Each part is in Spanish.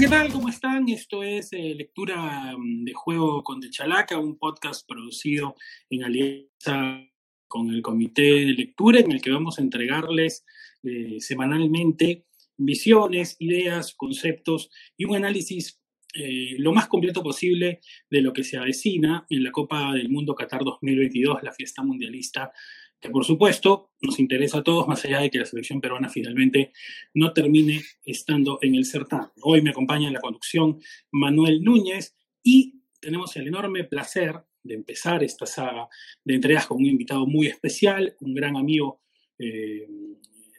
¿qué tal? ¿Cómo están? Esto es eh, Lectura mm, de Juego con De Chalaca, un podcast producido en alianza con el Comité de Lectura, en el que vamos a entregarles eh, semanalmente visiones, ideas, conceptos y un análisis eh, lo más completo posible de lo que se avecina en la Copa del Mundo Qatar 2022, la fiesta mundialista que por supuesto nos interesa a todos, más allá de que la selección peruana finalmente no termine estando en el certamen. Hoy me acompaña en la conducción Manuel Núñez y tenemos el enorme placer de empezar esta saga de entregas con un invitado muy especial, un gran amigo eh,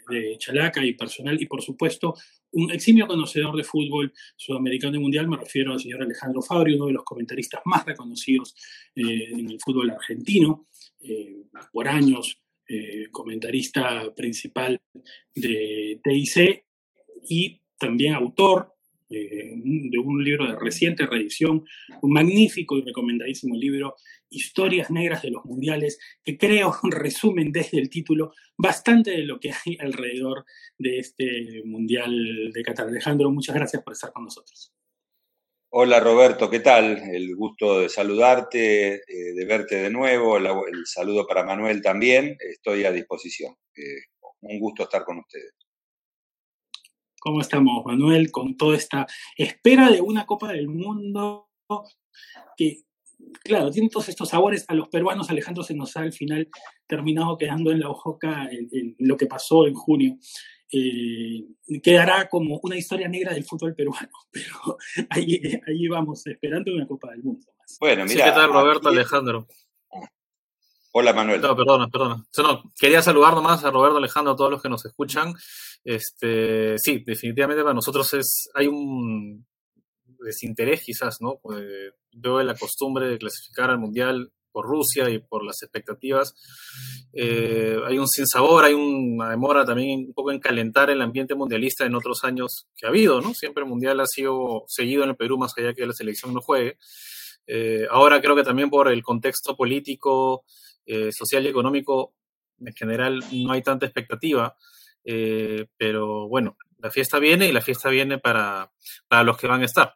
de Chalaca y personal, y por supuesto un eximio conocedor de fútbol sudamericano y mundial, me refiero al señor Alejandro Fabri, uno de los comentaristas más reconocidos eh, en el fútbol argentino. Eh, por años eh, comentarista principal de TIC y también autor eh, de un libro de reciente reedición, un magnífico y recomendadísimo libro, Historias Negras de los Mundiales, que creo resumen desde el título bastante de lo que hay alrededor de este Mundial de Qatar. Alejandro, muchas gracias por estar con nosotros. Hola Roberto, ¿qué tal? El gusto de saludarte, eh, de verte de nuevo, el, saludo para Manuel también, estoy a disposición. Eh, un gusto estar con ustedes. ¿Cómo estamos, Manuel? Con toda esta espera de una Copa del Mundo que, claro, tiene todos estos sabores. A los peruanos, Alejandro se nos ha al final terminado quedando en la hojoca en lo que pasó en junio. Eh, quedará como una historia negra del fútbol peruano, pero ahí, ahí vamos, esperando una Copa del Mundo. Bueno, mira. ¿Qué tal, Roberto Alejandro? Hola, Manuel. No, perdona, perdona. quería saludar nomás a Roberto Alejandro, a todos los que nos escuchan. Este, sí, definitivamente para nosotros es, hay un desinterés quizás, ¿no? Eh, veo la costumbre de clasificar al Mundial por Rusia y por las expectativas. Eh, hay un sinsabor, hay una demora también un poco en calentar el ambiente mundialista en otros años que ha habido, ¿no? Siempre el mundial ha sido seguido en el Perú, más allá que la selección no juegue. Eh, ahora creo que también por el contexto político, eh, social y económico, en general no hay tanta expectativa, pero bueno, la fiesta viene y la fiesta viene para, para los que van a estar.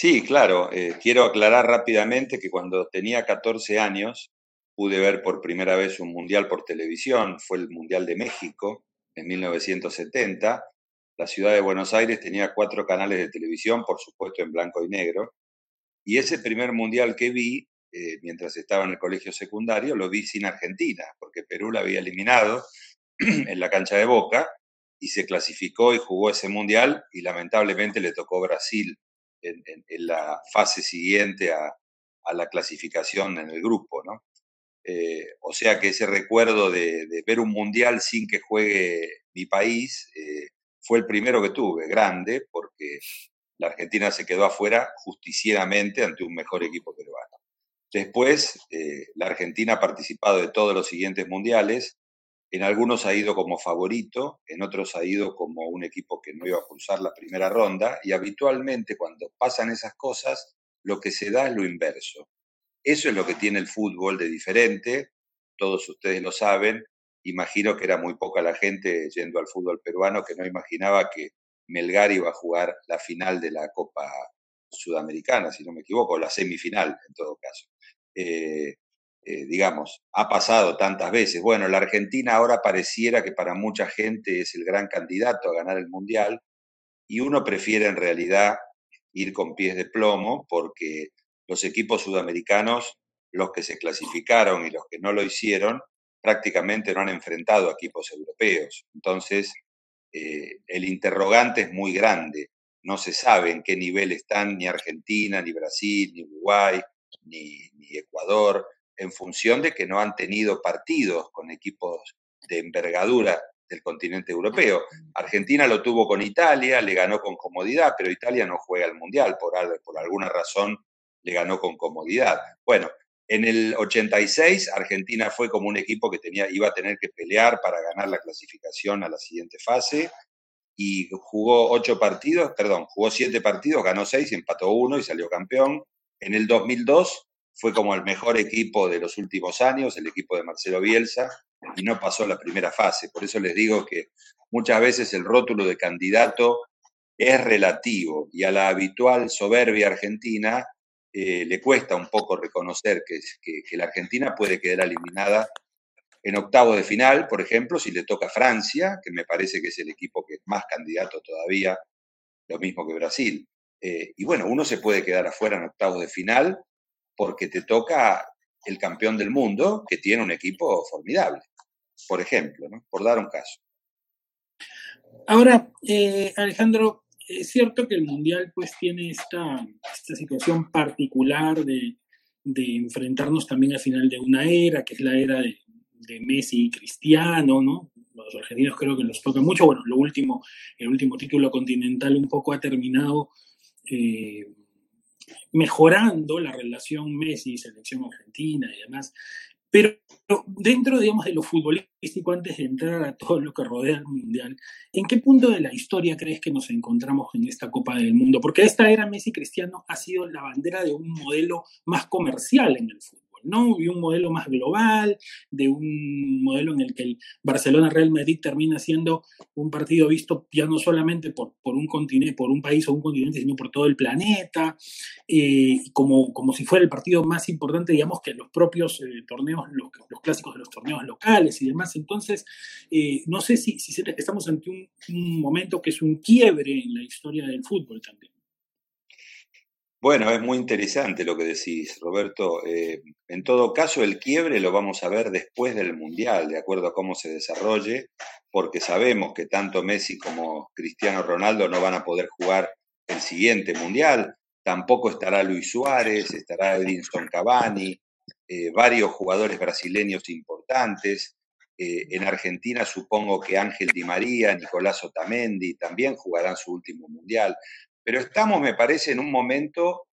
Sí, claro. Eh, quiero aclarar rápidamente que cuando tenía 14 años pude ver por primera vez un mundial por televisión. Fue el Mundial de México en 1970. La ciudad de Buenos Aires tenía cuatro canales de televisión, por supuesto en blanco y negro. Y ese primer mundial que vi, eh, mientras estaba en el colegio secundario, lo vi sin Argentina, porque Perú la había eliminado en la cancha de Boca y se clasificó y jugó ese mundial y lamentablemente le tocó Brasil en, la fase siguiente a, la clasificación en el grupo, ¿no? Eh, o sea que ese recuerdo de, ver un mundial sin que juegue mi país eh, fue el primero que tuve, grande, porque la Argentina se quedó afuera justicieramente ante un mejor equipo peruano. Después, eh, la Argentina ha participado de todos los siguientes mundiales, en algunos ha ido como favorito, en otros ha ido como un equipo que no iba a cruzar la primera ronda y habitualmente cuando pasan esas cosas lo que se da es lo inverso. Eso es lo que tiene el fútbol de diferente, todos ustedes lo saben, imagino que era muy poca la gente yendo al fútbol peruano que no imaginaba que Melgar iba a jugar la final de la Copa Sudamericana, si no me equivoco, la semifinal en todo caso. Eh, eh, digamos, ha pasado tantas veces. Bueno, la Argentina ahora pareciera que para mucha gente es el gran candidato a ganar el Mundial y uno prefiere en realidad ir con pies de plomo porque los equipos sudamericanos, los que se clasificaron y los que no lo hicieron, prácticamente no han enfrentado a equipos europeos. Entonces, eh, el interrogante es muy grande. No se sabe en qué nivel están ni Argentina, ni Brasil, ni Uruguay, ni, ni Ecuador en función de que no han tenido partidos con equipos de envergadura del continente europeo. Argentina lo tuvo con Italia, le ganó con comodidad, pero Italia no juega al Mundial, por, por alguna razón le ganó con comodidad. Bueno, en el 86 Argentina fue como un equipo que tenía, iba a tener que pelear para ganar la clasificación a la siguiente fase y jugó ocho partidos, perdón, jugó siete partidos, ganó seis, empató uno y salió campeón. En el 2002 fue como el mejor equipo de los últimos años, el equipo de Marcelo Bielsa, y no pasó la primera fase. Por eso les digo que muchas veces el rótulo de candidato es relativo y a la habitual soberbia argentina eh, le cuesta un poco reconocer que, la Argentina puede quedar eliminada en octavo de final, por ejemplo, si le toca Francia, que me parece que es el equipo que es más candidato todavía, lo mismo que Brasil. Eh, y bueno, uno se puede quedar afuera en octavos de final porque te toca el campeón del mundo que tiene un equipo formidable, por ejemplo, por dar un caso. Ahora, eh, Alejandro, es cierto que el Mundial pues tiene esta, esta situación particular de, de, enfrentarnos también al final de una era, que es la era de, de Messi y Cristiano, ¿no? Los argentinos creo que los toca mucho. Bueno, lo último, el último título continental un poco ha terminado eh, mejorando la relación Messi-selección argentina y demás. Pero dentro, digamos, de lo futbolístico, antes de entrar a todo lo que rodea el Mundial, ¿en qué punto de la historia crees que nos encontramos en esta Copa del Mundo? Porque esta era Messi Cristiano ha sido la bandera de un modelo más comercial en el fútbol. Y un modelo más global, de un modelo en el que el Barcelona-Real Madrid termina siendo un partido visto ya no solamente por, por, un continente, por un país o un continente, sino por todo el planeta, eh, como, como si fuera el partido más importante, digamos, que los propios eh, torneos, los, clásicos de los torneos locales y demás. Entonces, eh, no sé si, si estamos ante un, un momento que es un quiebre en la historia del fútbol también. Bueno, es muy interesante lo que decís, Roberto. Eh, en todo caso, el quiebre lo vamos a ver después del Mundial, de acuerdo a cómo se desarrolle, porque sabemos que tanto Messi como Cristiano Ronaldo no van a poder jugar el siguiente Mundial. Tampoco estará Luis Suárez, estará Edinson Cavani, eh, varios jugadores brasileños importantes. Eh, en Argentina supongo que Ángel Di María, Nicolás Otamendi también jugarán su último Mundial. Pero estamos, me parece, en un momento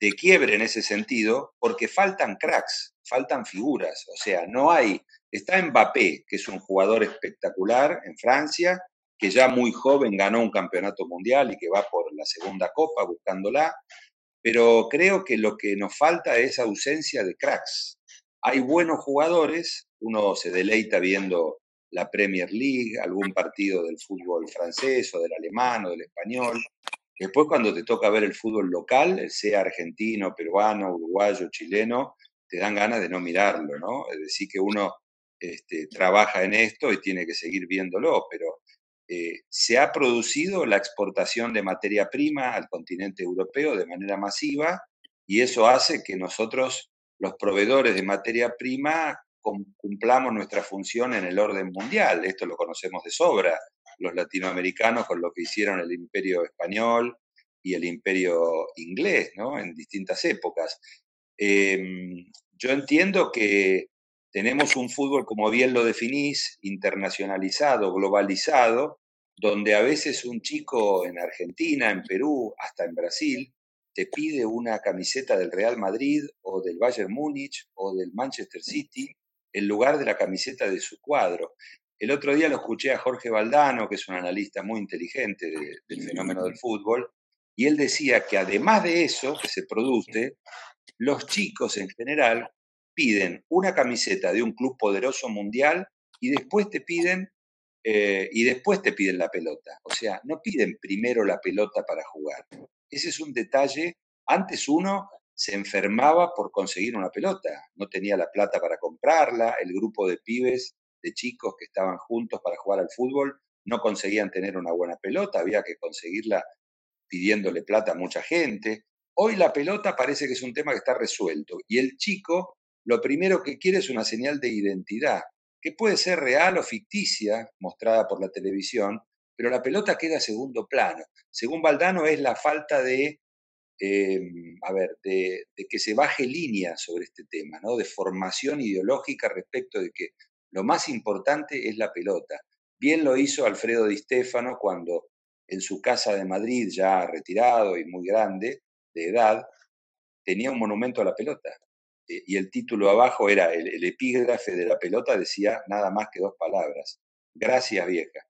de quiebre en ese sentido, porque faltan cracks, faltan figuras. O sea, no hay. Está Mbappé, que es un jugador espectacular en Francia, que ya muy joven ganó un campeonato mundial y que va por la segunda copa buscándola. Pero creo que lo que nos falta es ausencia de cracks. Hay buenos jugadores, uno se deleita viendo la Premier League, algún partido del fútbol francés o del alemán o del español, Después cuando te toca ver el fútbol local, sea argentino, peruano, uruguayo, chileno, te dan ganas de no mirarlo, ¿no? Es decir, que uno este, trabaja en esto y tiene que seguir viéndolo, pero eh, se ha producido la exportación de materia prima al continente europeo de manera masiva y eso hace que nosotros, los proveedores de materia prima, cumplamos nuestra función en el orden mundial. Esto lo conocemos de sobra los latinoamericanos con lo que hicieron el imperio español y el imperio inglés, ¿no? En distintas épocas. Em, yo entiendo que tenemos un fútbol, como bien lo definís, internacionalizado, globalizado, donde a veces un chico en Argentina, en Perú, hasta en Brasil, te pide una camiseta del Real Madrid o del Bayern Múnich o del Manchester City en lugar de la camiseta de su cuadro. El otro día lo escuché a Jorge Valdano, que es un analista muy inteligente del fenómeno del fútbol, y él decía que además de eso que se produce, los chicos en general piden una camiseta de un club poderoso mundial y después te piden eh, y después te piden la pelota. O sea, no piden primero la pelota para jugar. Ese es un detalle. Antes uno se enfermaba por conseguir una pelota, no tenía la plata para comprarla, el grupo de pibes de chicos que estaban juntos para jugar al fútbol no conseguían tener una buena pelota, había que conseguirla pidiéndole plata a mucha gente. Hoy la pelota parece que es un tema que está resuelto y el chico lo primero que quiere es una señal de identidad, que puede ser real o ficticia, mostrada por la televisión, pero la pelota queda a segundo plano. Según Valdano es la falta de, em, a ver, de, de, que se baje línea sobre este tema, ¿no? de formación ideológica respecto de que lo más importante es la pelota. Bien lo hizo Alfredo Di Stefano cuando en su casa de Madrid, ya retirado y muy grande de edad, tenía un monumento a la pelota. Eh, y el título abajo era, el, epígrafe de la pelota decía nada más que dos palabras. Gracias vieja.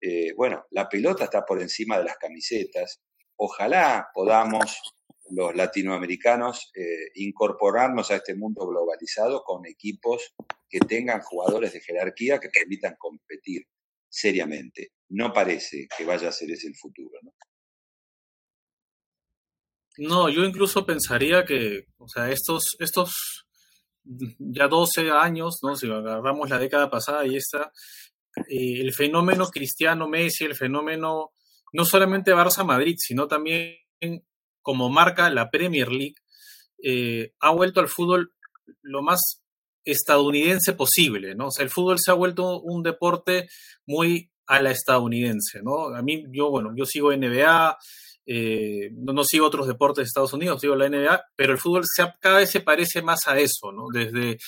Eh, bueno, la pelota está por encima de las camisetas. Ojalá podamos los latinoamericanos eh, incorporarnos a este mundo globalizado con equipos que tengan jugadores de jerarquía que permitan competir seriamente. No parece que vaya a ser ese el futuro. ¿no? Yo incluso pensaría que, o sea, estos, estos ya 12 años, ¿no? Si agarramos la década pasada y esta, eh, el fenómeno Cristiano Messi, el fenómeno no solamente Barça Madrid, sino también como marca la Premier League, eh, ha vuelto al fútbol lo más estadounidense posible, ¿no? O sea, el fútbol se ha vuelto un deporte muy a la estadounidense, ¿no? A mí, yo, bueno, yo sigo NBA, eh, no, sigo otros deportes de Estados Unidos, sigo la NBA, pero el fútbol se, cada vez se parece más a eso, ¿no? Desde,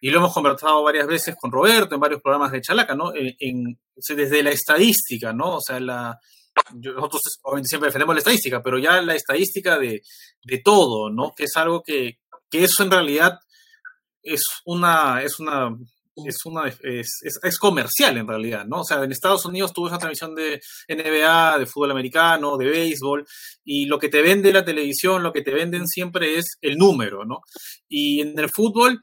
y lo hemos conversado varias veces con Roberto en varios programas de Chalaca, ¿no? En, desde la estadística, ¿no? O sea, la, nosotros siempre defendemos la estadística, pero ya la estadística de, de todo, ¿no? Que es algo que, que eso en realidad es una, es una es, una, es, es, comercial en realidad, ¿no? O sea, en Estados Unidos tuvo esa transmisión de NBA, de fútbol americano, de béisbol, y lo que te vende la televisión, lo que te venden siempre es el número, ¿no? Y en el fútbol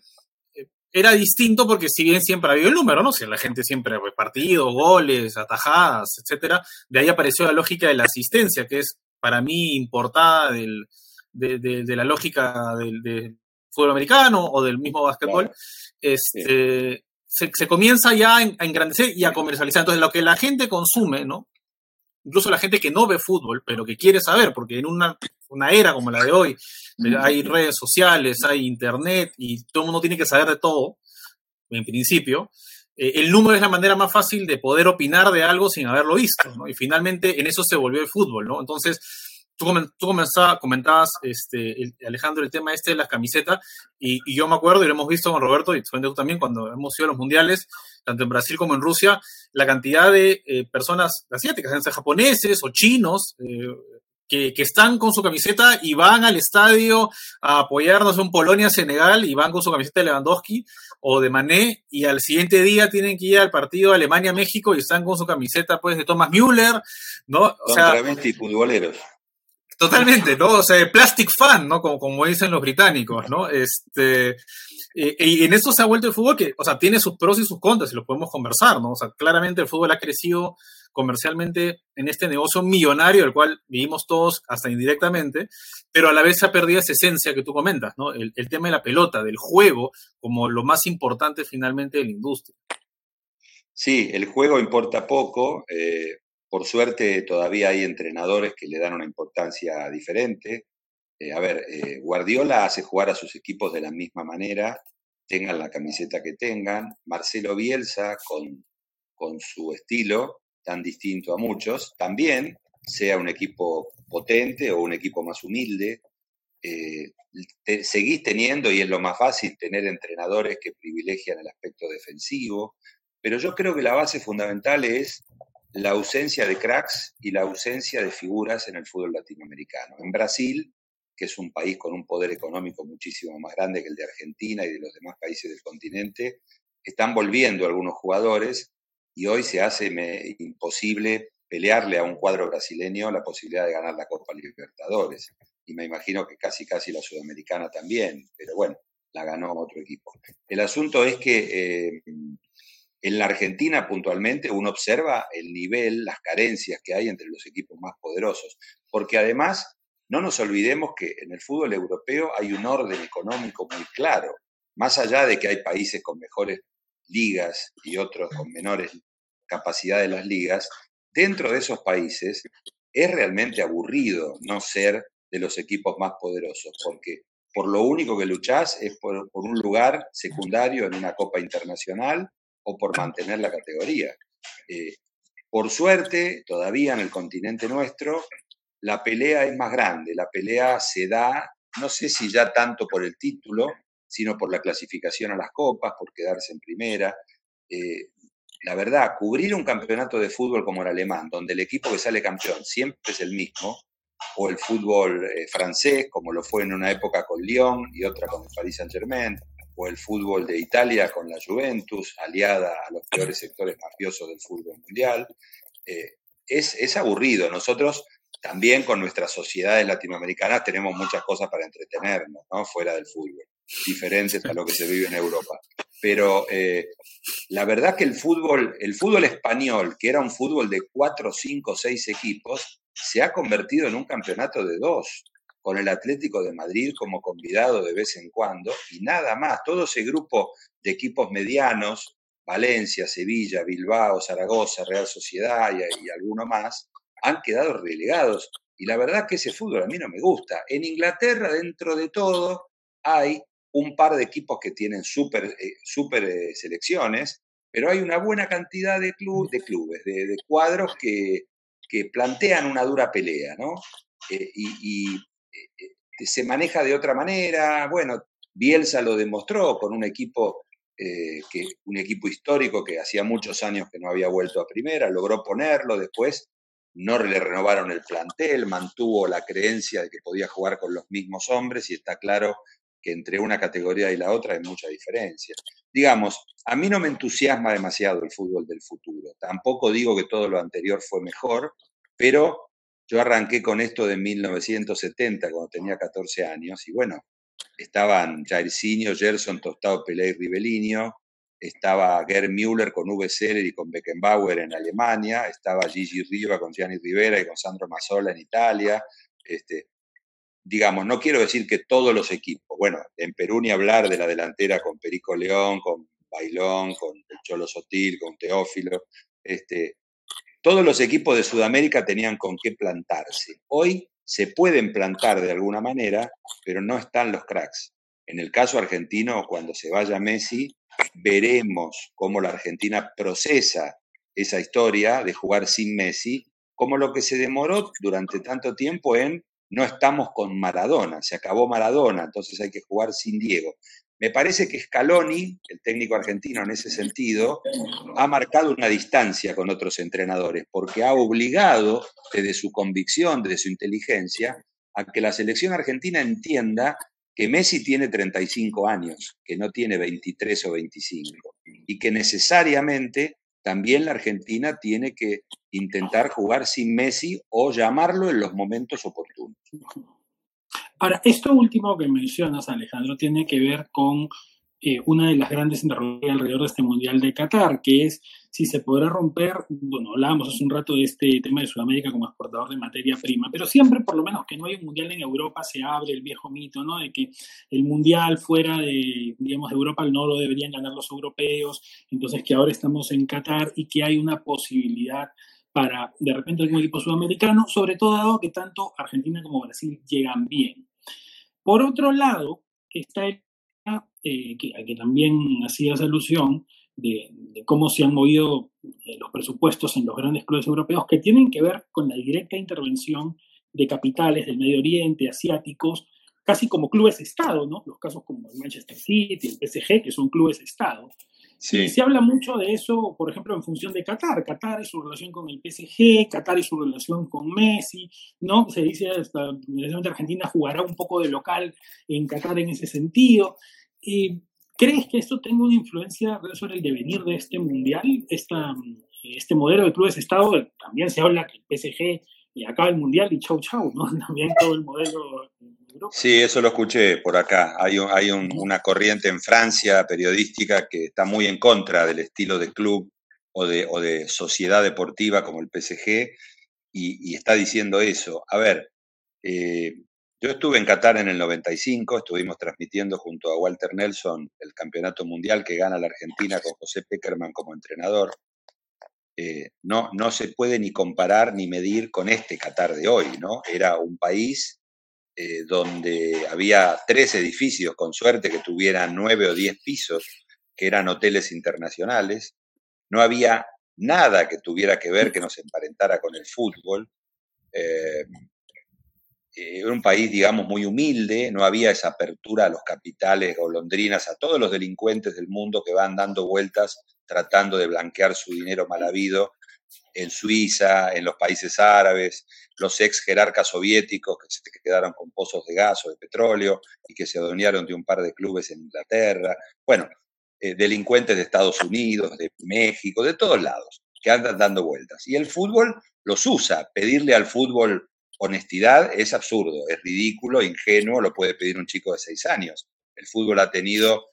era distinto porque si bien siempre ha habido el número, ¿no? Si la gente siempre ha partido, goles, atajadas, etcétera, de ahí apareció la lógica de la asistencia, que es para mí importada del, de, de, la lógica del, fútbol americano o del mismo básquetbol, este, se, comienza ya a engrandecer y a comercializar. Entonces, lo que la gente consume, ¿no? Incluso la gente que no ve fútbol, pero que quiere saber, porque en una, una era como la de hoy, hay redes sociales, hay internet y todo el mundo tiene que saber de todo, en principio, eh, el número es la manera más fácil de poder opinar de algo sin haberlo visto, ¿no? Y finalmente en eso se volvió el fútbol, ¿no? Entonces, tú, comentabas, este, Alejandro, el tema este de las camisetas, y, yo me acuerdo, y lo hemos visto con Roberto, y tú también, cuando hemos ido a los mundiales, tanto en Brasil como en Rusia, la cantidad de eh, personas asiáticas, sean japoneses o chinos, eh, que, están con su camiseta y van al estadio a apoyarnos en Polonia-Senegal y van con su camiseta de Lewandowski o de Mané y al siguiente día tienen que ir al partido Alemania-México y están con su camiseta pues de Thomas Müller, ¿no? O sea, futboleros. Totalmente, ¿no? O sea, plastic fan, ¿no? Como, como dicen los británicos, ¿no? Este, y, en esto se ha vuelto el fútbol que, o sea, tiene sus pros y sus contras y lo podemos conversar, ¿no? O sea, claramente el fútbol ha crecido comercialmente en este negocio millonario, del cual vivimos todos hasta indirectamente, pero a la vez se ha perdido esa esencia que tú comentas, ¿no? El, el tema de la pelota, del juego, como lo más importante finalmente de la industria. Sí, el juego importa poco. Eh, por suerte todavía hay entrenadores que le dan una importancia diferente. Eh, a ver, eh, Guardiola hace jugar a sus equipos de la misma manera, tengan la camiseta que tengan. Marcelo Bielsa, con, con su estilo tan distinto a muchos, también, sea un equipo potente o un equipo más humilde, eh, seguís teniendo, y es lo más fácil, tener entrenadores que privilegian el aspecto defensivo, pero yo creo que la base fundamental es la ausencia de cracks y la ausencia de figuras en el fútbol latinoamericano. En Brasil, que es un país con un poder económico muchísimo más grande que el de Argentina y de los demás países del continente, están volviendo algunos jugadores y hoy se hace imposible pelearle a un cuadro brasileño la posibilidad de ganar la Copa Libertadores. Y me imagino que casi casi la Sudamericana también, pero bueno, la ganó otro equipo. El asunto es que eh, en la Argentina, puntualmente, uno observa el nivel, las carencias que hay entre los equipos más poderosos, porque además no nos olvidemos que en el fútbol europeo hay un orden económico muy claro, más allá de que hay países con mejores ligas y otros con menores capacidad de las ligas, dentro de esos países es realmente aburrido no ser de los equipos más poderosos, porque por lo único que luchás es por, por un lugar secundario en una Copa Internacional o por mantener la categoría. Eh, por suerte, todavía en el continente nuestro, la pelea es más grande, la pelea se da, no sé si ya tanto por el título, sino por la clasificación a las copas, por quedarse en primera. Eh, la verdad, cubrir un campeonato de fútbol como el alemán, donde el equipo que sale campeón siempre es el mismo, o el fútbol eh, francés, como lo fue en una época con Lyon y otra con el Paris Saint-Germain, o el fútbol de Italia con la Juventus, aliada a los peores sectores mafiosos del fútbol mundial. Eh, es, es, aburrido. Nosotros también con nuestras sociedades latinoamericanas tenemos muchas cosas para entretenernos, ¿no? Fuera del fútbol, diferentes a lo que se vive en Europa. Pero eh, la verdad que el fútbol, el fútbol español, que era un fútbol de cuatro, cinco, seis equipos, se ha convertido en un campeonato de dos. con el Atlético de Madrid como convidado de vez en cuando y nada más. Todo ese grupo de equipos medianos, Valencia, Sevilla, Bilbao, Zaragoza, Real Sociedad y, y alguno más, han quedado relegados. Y la verdad que ese fútbol a mí no me gusta. En Inglaterra, dentro de todo, hay un par de equipos que tienen súper eh, super, eh, selecciones, pero hay una buena cantidad de, de clubes, de, cuadros que, que, plantean una dura pelea, ¿no? Eh, y, se maneja de otra manera. Bueno, Bielsa lo demostró con un equipo, que, un equipo histórico que hacía muchos años que no había vuelto a primera, logró ponerlo, después no le renovaron el plantel, mantuvo la creencia de que podía jugar con los mismos hombres y está claro que entre una categoría y la otra hay mucha diferencia. Digamos, a mí no me entusiasma demasiado el fútbol del futuro. Tampoco digo que todo lo anterior fue mejor, pero yo arranqué con esto de 1970, cuando tenía 14 años, y bueno, estaban Jairzinho, Gerson, Tostado, Pelé y Ribelino, estaba Gerd Müller con V. Seller y con Beckenbauer en Alemania, estaba Gigi Riva con Gianni Rivera y con Sandro Mazzola en Italia, este, digamos, no quiero decir que todos los equipos, bueno, en Perú ni hablar de la delantera con Perico León, con Bailón, con el Cholo Sotil, con Teófilo, este, todos los equipos de Sudamérica tenían con qué plantarse. Hoy se pueden plantar de alguna manera, pero no están los cracks. En el caso argentino, cuando se vaya Messi, veremos cómo la Argentina procesa esa historia de jugar sin Messi, como lo que se demoró durante tanto tiempo en no estamos con Maradona, se acabó Maradona, entonces hay que jugar sin Diego. Me parece que Scaloni, el técnico argentino en ese sentido, ha marcado una distancia con otros entrenadores, porque ha obligado desde su convicción, desde su inteligencia, a que la selección argentina entienda que Messi tiene 35 años, que no tiene 23 o 25, y que necesariamente también la Argentina tiene que intentar jugar sin Messi o llamarlo en los momentos oportunos. Ahora, esto último que mencionas, Alejandro, tiene que ver con eh, una de las grandes interrogantes alrededor de este Mundial de Qatar, que es si se podrá romper, bueno, hablábamos hace un rato de este tema de Sudamérica como exportador de materia prima, pero siempre, por lo menos que no hay un Mundial en Europa, se abre el viejo mito, ¿no? De que el Mundial fuera de, digamos, de Europa no lo deberían ganar los europeos, entonces que ahora estamos en Qatar y que hay una posibilidad para, de repente, algún equipo sudamericano, sobre todo dado que tanto Argentina como Brasil llegan bien. Por otro lado, está el eh, que, a que también hacías alusión, de, cómo se han movido eh, los presupuestos en los grandes clubes europeos, que tienen que ver con la directa intervención de capitales del Medio Oriente, asiáticos, casi como clubes Estado, ¿no? Los casos como el Manchester City, el PSG, que son clubes Estado. Sí. se habla mucho de eso, por ejemplo, en función de Qatar. Qatar y su relación con el PSG, Qatar y su relación con Messi, ¿no? Se dice hasta la Argentina jugará un poco de local en Qatar en ese sentido. Y ¿Crees que esto tenga una influencia sobre el devenir de este mundial? Esta, este modelo de clubes Estado, también se habla que el PSG acaba el mundial y chau chau, ¿no? También todo el modelo Sí, eso lo escuché por acá. Hay, hay una corriente en Francia periodística que está muy en contra del estilo de club o de, sociedad deportiva como el PSG y, y está diciendo eso. A ver, eh, yo estuve en Qatar en el 95, estuvimos transmitiendo junto a Walter Nelson el campeonato mundial que gana la Argentina con José Peckerman como entrenador. Eh, no, no se puede ni comparar ni medir con este Qatar de hoy, ¿no? Era un país eh, donde había tres edificios, con suerte que tuvieran nueve o diez pisos, que eran hoteles internacionales. No había nada que tuviera que ver, que nos emparentara con el fútbol. Eh, era un país, digamos, muy humilde, no había esa apertura a los capitales golondrinas, a todos los delincuentes del mundo que van dando vueltas tratando de blanquear su dinero mal habido en Suiza, en los países árabes, los ex jerarcas soviéticos que se quedaron con pozos de gas o de petróleo y que se adueñaron de un par de clubes en Inglaterra. Bueno, eh, delincuentes de Estados Unidos, de México, de todos lados, que andan dando vueltas. Y el fútbol los usa. Pedirle al fútbol honestidad es absurdo, es ridículo, ingenuo, lo puede pedir un chico de seis años. El fútbol ha tenido,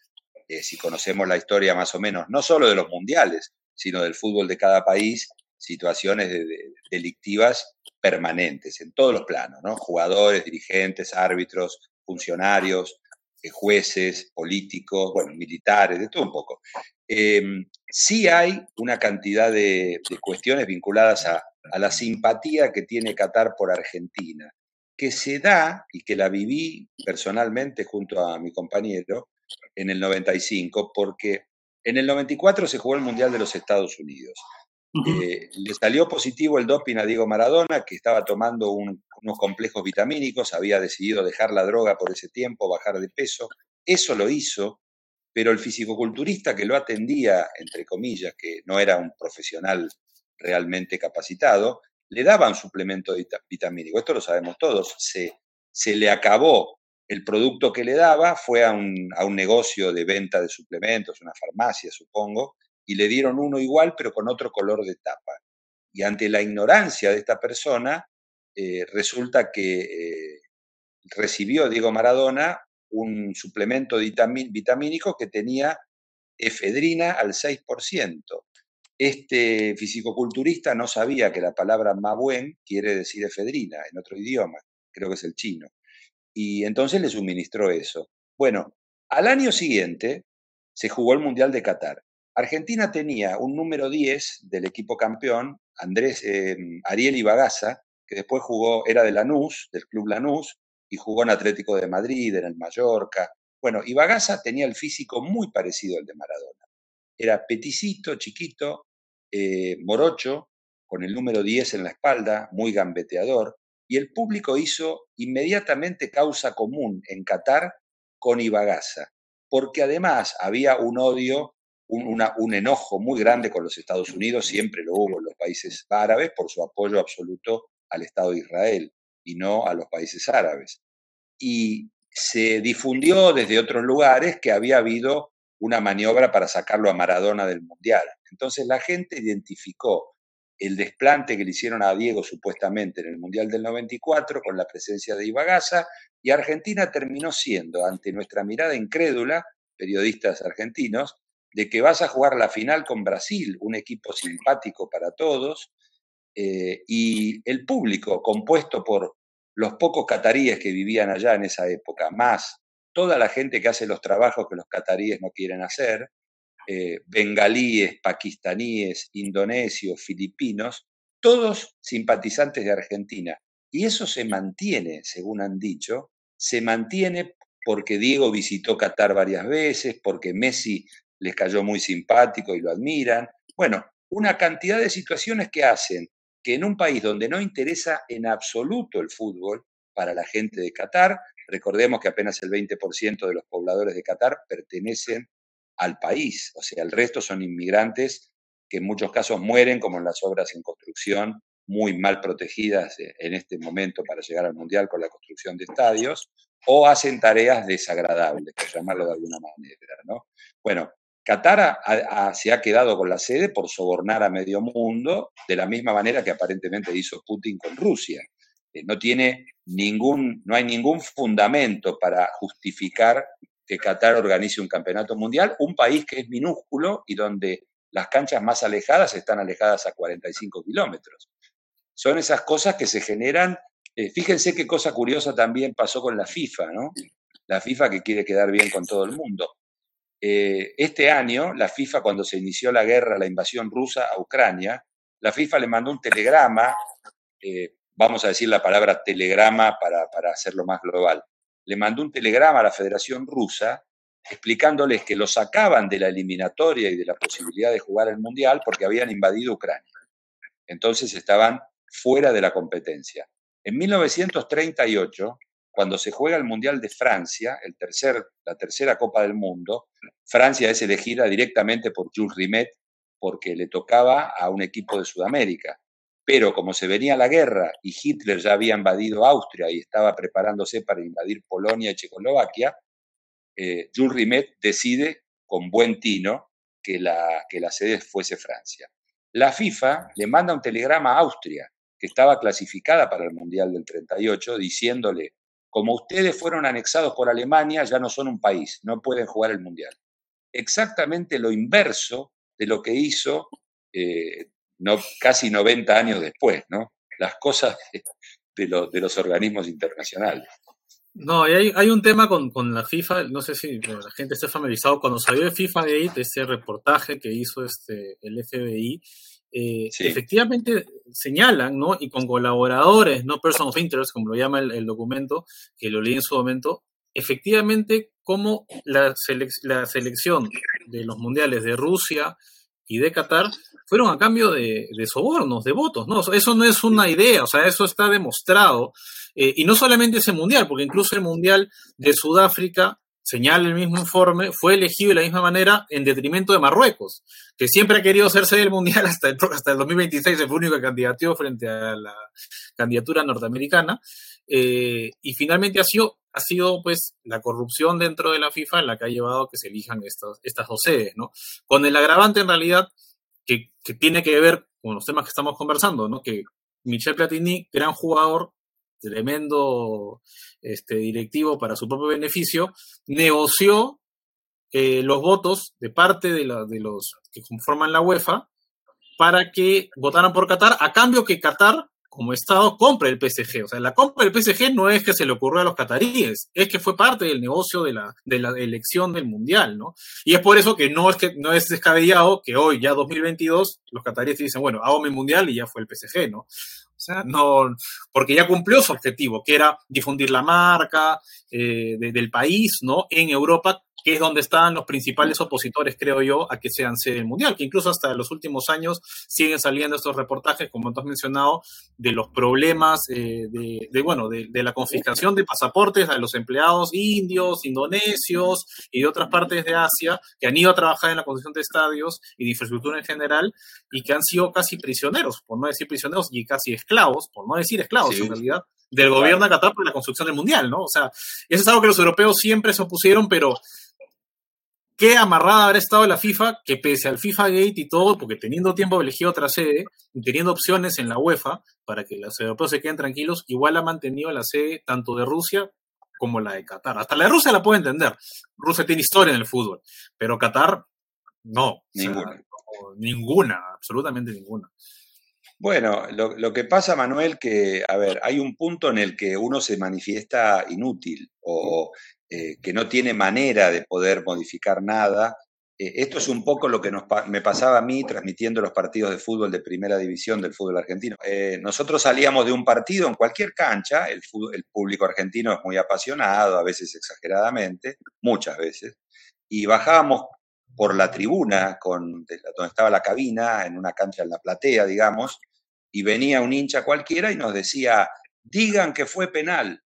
eh, si conocemos la historia más o menos, no solo de los mundiales, sino del fútbol de cada país, situaciones delictivas permanentes en todos los planos, ¿no? Jugadores, dirigentes, árbitros, funcionarios, eh, jueces, políticos, bueno, militares, de todo un poco. Em, sí hay una cantidad de, cuestiones vinculadas a, la simpatía que tiene Qatar por Argentina, que se da y que la viví personalmente junto a mi compañero en el 95, porque en el 94 se jugó el Mundial de los Estados Unidos. Eh, le salió positivo el doping a Diego Maradona, que estaba tomando unos complejos vitamínicos, había decidido dejar la droga por ese tiempo, bajar de peso. Eso lo hizo, pero el fisicoculturista que lo atendía, entre comillas, que no era un profesional realmente capacitado, le daba un suplemento vitamínico. Esto lo sabemos todos. Se, se le acabó el producto que le daba, fue a un, a un negocio de venta de suplementos, una farmacia, supongo, y le dieron uno igual, pero con otro color de tapa. Y ante la ignorancia de esta persona, eh, resulta que eh, recibió Diego Maradona un suplemento vitamínico que tenía efedrina al 6%. Este fisicoculturista no sabía que la palabra mabuen quiere decir efedrina en otro idioma, creo que es el chino. Y entonces le suministró eso. Bueno, al año siguiente se jugó el Mundial de Qatar. Argentina tenía un número 10 del equipo campeón, Andrés eh, Ariel Ibagaza, que después jugó, era de Lanús, del club Lanús, y jugó en Atlético de Madrid, en el Mallorca. Bueno, Ibagaza tenía el físico muy parecido al de Maradona. Era peticito, chiquito, eh, morocho, con el número 10 en la espalda, muy gambeteador, y el público hizo inmediatamente causa común en Qatar con Ibagaza, porque además había un odio un, enojo muy grande con los Estados Unidos, siempre lo hubo en los países árabes por su apoyo absoluto al Estado de Israel y no a los países árabes. Y se difundió desde otros lugares que había habido una maniobra para sacarlo a Maradona del Mundial. Entonces la gente identificó el desplante que le hicieron a Diego supuestamente en el Mundial del 94 con la presencia de Ibagaza y Argentina terminó siendo, ante nuestra mirada incrédula, periodistas argentinos, de que vas a jugar la final con Brasil, un equipo simpático para todos, eh, y el público compuesto por los pocos cataríes que vivían allá en esa época, más toda la gente que hace los trabajos que los cataríes no quieren hacer, eh, bengalíes, pakistaníes, indonesios, filipinos, todos simpatizantes de Argentina. Y eso se mantiene, según han dicho, se mantiene porque Diego visitó Qatar varias veces, porque Messi les cayó muy simpático y lo admiran. Bueno, una cantidad de situaciones que hacen que en un país donde no interesa en absoluto el fútbol para la gente de Qatar, recordemos que apenas el 20% de los pobladores de Qatar pertenecen al país, o sea, el resto son inmigrantes que en muchos casos mueren, como en las obras en construcción, muy mal protegidas eh, en este momento para llegar al Mundial con la construcción de estadios, o hacen tareas desagradables, por llamarlo de alguna manera. ¿no? Bueno, Qatar se ha quedado con la sede por sobornar a medio mundo, de la misma manera que aparentemente hizo Putin con Rusia. Eh, no, tiene ningún, no hay ningún fundamento para justificar que Qatar organice un campeonato mundial, un país que es minúsculo y donde las canchas más alejadas están alejadas a 45 kilómetros. Son esas cosas que se generan. Eh, fíjense qué cosa curiosa también pasó con la FIFA, ¿no? La FIFA que quiere quedar bien con todo el mundo. Eh, este año, la FIFA, cuando se inició la guerra, la invasión rusa a Ucrania, la FIFA le mandó un telegrama, eh, vamos a decir la palabra telegrama para, para hacerlo más global, le mandó un telegrama a la Federación Rusa explicándoles que lo sacaban de la eliminatoria y de la posibilidad de jugar el Mundial porque habían invadido Ucrania. Entonces estaban fuera de la competencia. En 1938, cuando se juega el Mundial de Francia, el tercer, la tercera Copa del Mundo, Francia es elegida directamente por Jules Rimet porque le tocaba a un equipo de Sudamérica. Pero como se venía la guerra y Hitler ya había invadido Austria y estaba preparándose para invadir Polonia y Checoslovaquia, eh, Jules Rimet decide con buen tino que la, que la sede fuese Francia. La FIFA le manda un telegrama a Austria, que estaba clasificada para el Mundial del 38, diciéndole como ustedes fueron anexados por Alemania, ya no son un país, no pueden jugar el Mundial. Exactamente lo inverso de lo que hizo eh, casi 90 años después, ¿no? Las cosas de, los organismos internacionales. No, y hay, un tema con, la FIFA, no sé si la gente esté familiarizado, cuando salió de FIFA Gate, ese reportaje que hizo este, el FBI, eh, efectivamente señalan, ¿no? Y con colaboradores, no person of interest, como lo llama el, el documento, que lo leí en su momento, efectivamente como la, la selección de los mundiales de Rusia y de Qatar fueron a cambio de, de, sobornos, de votos, ¿no? Eso no es una idea, o sea, eso está demostrado. Eh, y no solamente ese mundial, porque incluso el mundial de Sudáfrica, señala el mismo informe, fue elegido de la misma manera en detrimento de Marruecos, que siempre ha querido hacerse del mundial hasta el, hasta el 2026, fue único candidato frente a la candidatura norteamericana. Eh, y finalmente ha sido, ha sido pues la corrupción dentro de la FIFA la que ha llevado a que se elijan estas, estas dos sedes, ¿no? Con el agravante en realidad que, que, tiene que ver con los temas que estamos conversando, ¿no? Que Michel Platini, gran jugador, tremendo este, directivo para su propio beneficio, negoció eh, los votos de parte de, los que conforman la UEFA para que votaran por Qatar, a cambio que Qatar como Estado compre el PSG. O sea, la compra del PSG no es que se le ocurrió a los cataríes, es que fue parte del negocio de la, de la elección del Mundial, ¿no? Y es por eso que no es, que, no es descabellado que hoy, ya 2022, los cataríes dicen, bueno, hago mi Mundial y ya fue el PSG, ¿no? O sea, no, porque ya cumplió su objetivo, que era difundir la marca eh, de, del país, ¿no? En Europa que es donde están los principales opositores, creo yo, a que sean sede mundial, que incluso hasta los últimos años siguen saliendo estos reportajes, como tú has mencionado, de los problemas eh, de, de, bueno, de, de, la confiscación de pasaportes a los empleados indios, indonesios y de otras partes de Asia que han ido a trabajar en la construcción de estadios y de infraestructura en general y que han sido casi prisioneros, por no decir prisioneros, y casi esclavos, por no decir esclavos sí. en realidad, del gobierno de Qatar por la construcción del mundial, ¿no? O sea, eso es algo que los europeos siempre se opusieron, pero qué amarrada habrá estado la FIFA, que pese al FIFA Gate y todo, porque teniendo tiempo elegido otra sede, y teniendo opciones en la UEFA para que los europeos se queden tranquilos, igual ha mantenido la sede tanto de Rusia como la de Qatar. Hasta la de Rusia la puedo entender. Rusia tiene historia en el fútbol, pero Qatar no. Ninguna. O sea, no, ninguna, absolutamente ninguna. Bueno, lo, lo, que pasa, Manuel, que, a ver, hay un punto en el que uno se manifiesta inútil o eh, que no tiene manera de poder modificar nada. Eh, esto es un poco lo que me pasaba a mí transmitiendo los partidos de fútbol de primera división del fútbol argentino. Eh, nosotros salíamos de un partido en cualquier cancha, el, público argentino es muy apasionado, a veces exageradamente, muchas veces, y bajábamos por la tribuna, donde estaba la cabina, en una cancha en la platea, digamos, y venía un hincha cualquiera y nos decía, digan que fue penal.